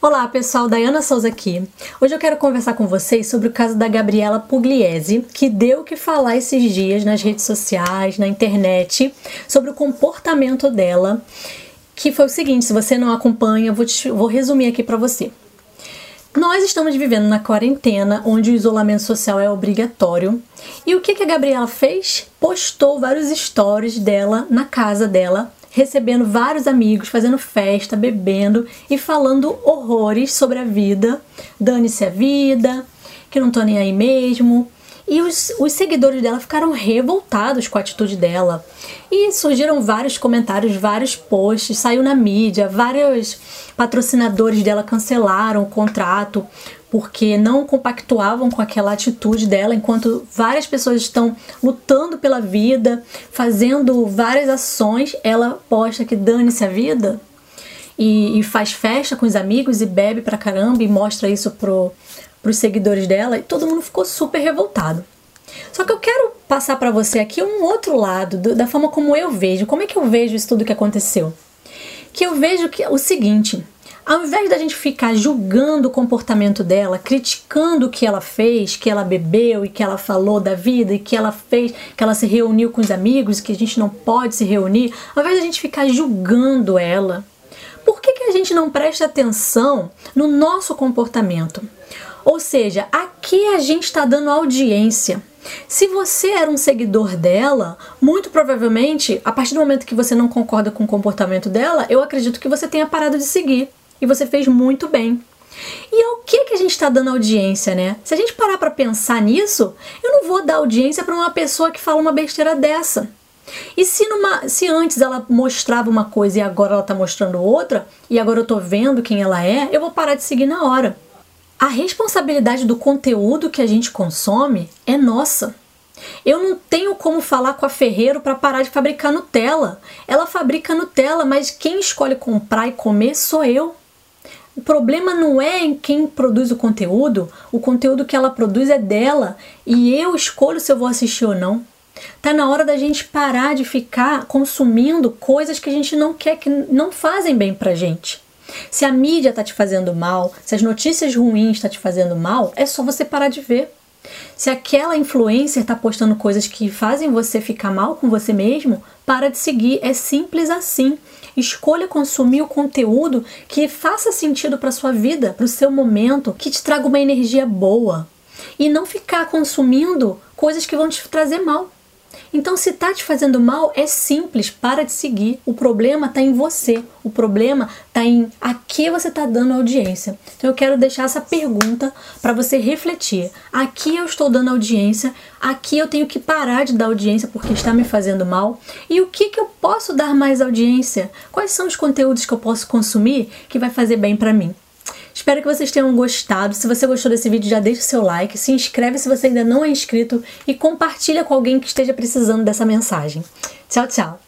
Olá pessoal, Dayana Souza aqui. Hoje eu quero conversar com vocês sobre o caso da Gabriela Pugliese, que deu o que falar esses dias nas redes sociais, na internet, sobre o comportamento dela, que foi o seguinte: se você não acompanha, vou, te, vou resumir aqui para você. Nós estamos vivendo na quarentena, onde o isolamento social é obrigatório. E o que, que a Gabriela fez? Postou vários stories dela na casa dela, recebendo vários amigos, fazendo festa, bebendo e falando horrores sobre a vida. Dane-se a vida, que não tô nem aí mesmo. E os, os seguidores dela ficaram revoltados com a atitude dela. E surgiram vários comentários, vários posts, saiu na mídia, vários patrocinadores dela cancelaram o contrato porque não compactuavam com aquela atitude dela, enquanto várias pessoas estão lutando pela vida, fazendo várias ações, ela posta que dane-se a vida e, e, faz festa com os amigos e bebe pra caramba e mostra isso pro, pros seguidores dela e todo mundo ficou super revoltado. Só que eu quero passar para você aqui um outro lado do, da forma como eu vejo, como é que eu vejo isso tudo que aconteceu. Que eu vejo que o seguinte, ao invés da gente ficar julgando o comportamento dela, criticando o que ela fez, que ela bebeu e que ela falou da vida e que ela fez, que ela se reuniu com os amigos, que a gente não pode se reunir, ao invés da gente ficar julgando ela, por que, que a gente não presta atenção no nosso comportamento? Ou seja, a que a gente está dando audiência? Se você era um seguidor dela, muito provavelmente, a partir do momento que você não concorda com o comportamento dela, eu acredito que você tenha parado de seguir. E você fez muito bem. E ao que que a gente está dando audiência, né? Se a gente parar para pensar nisso, eu não vou dar audiência para uma pessoa que fala uma besteira dessa. E se, numa, se antes ela mostrava uma coisa e agora ela está mostrando outra, e agora eu estou vendo quem ela é, eu vou parar de seguir na hora. A responsabilidade do conteúdo que a gente consome é nossa. Eu não tenho como falar com a Ferreiro para parar de fabricar Nutella. Ela fabrica Nutella, mas quem escolhe comprar e comer sou eu. O problema não é em quem produz o conteúdo, o conteúdo que ela produz é dela e eu escolho se eu vou assistir ou não. Tá na hora da gente parar de ficar consumindo coisas que a gente não quer, que não fazem bem pra gente. Se a mídia tá te fazendo mal, se as notícias ruins tá te fazendo mal, é só você parar de ver. Se aquela influencer está postando coisas que fazem você ficar mal com você mesmo, para de seguir. É simples assim. Escolha consumir o conteúdo que faça sentido para sua vida, para o seu momento, que te traga uma energia boa. E não ficar consumindo coisas que vão te trazer mal. Então, se tá te fazendo mal, é simples, para de seguir. O problema tá em você. O problema tá em a que você tá dando audiência. Então, eu quero deixar essa pergunta para você refletir. Aqui eu estou dando audiência, aqui eu tenho que parar de dar audiência porque está me fazendo mal. E o que que eu posso dar mais audiência? Quais são os conteúdos que eu posso consumir que vai fazer bem para mim? Espero que vocês tenham gostado. Se você gostou desse vídeo, já deixa o seu like, se inscreve se você ainda não é inscrito e compartilha com alguém que esteja precisando dessa mensagem. Tchau, tchau!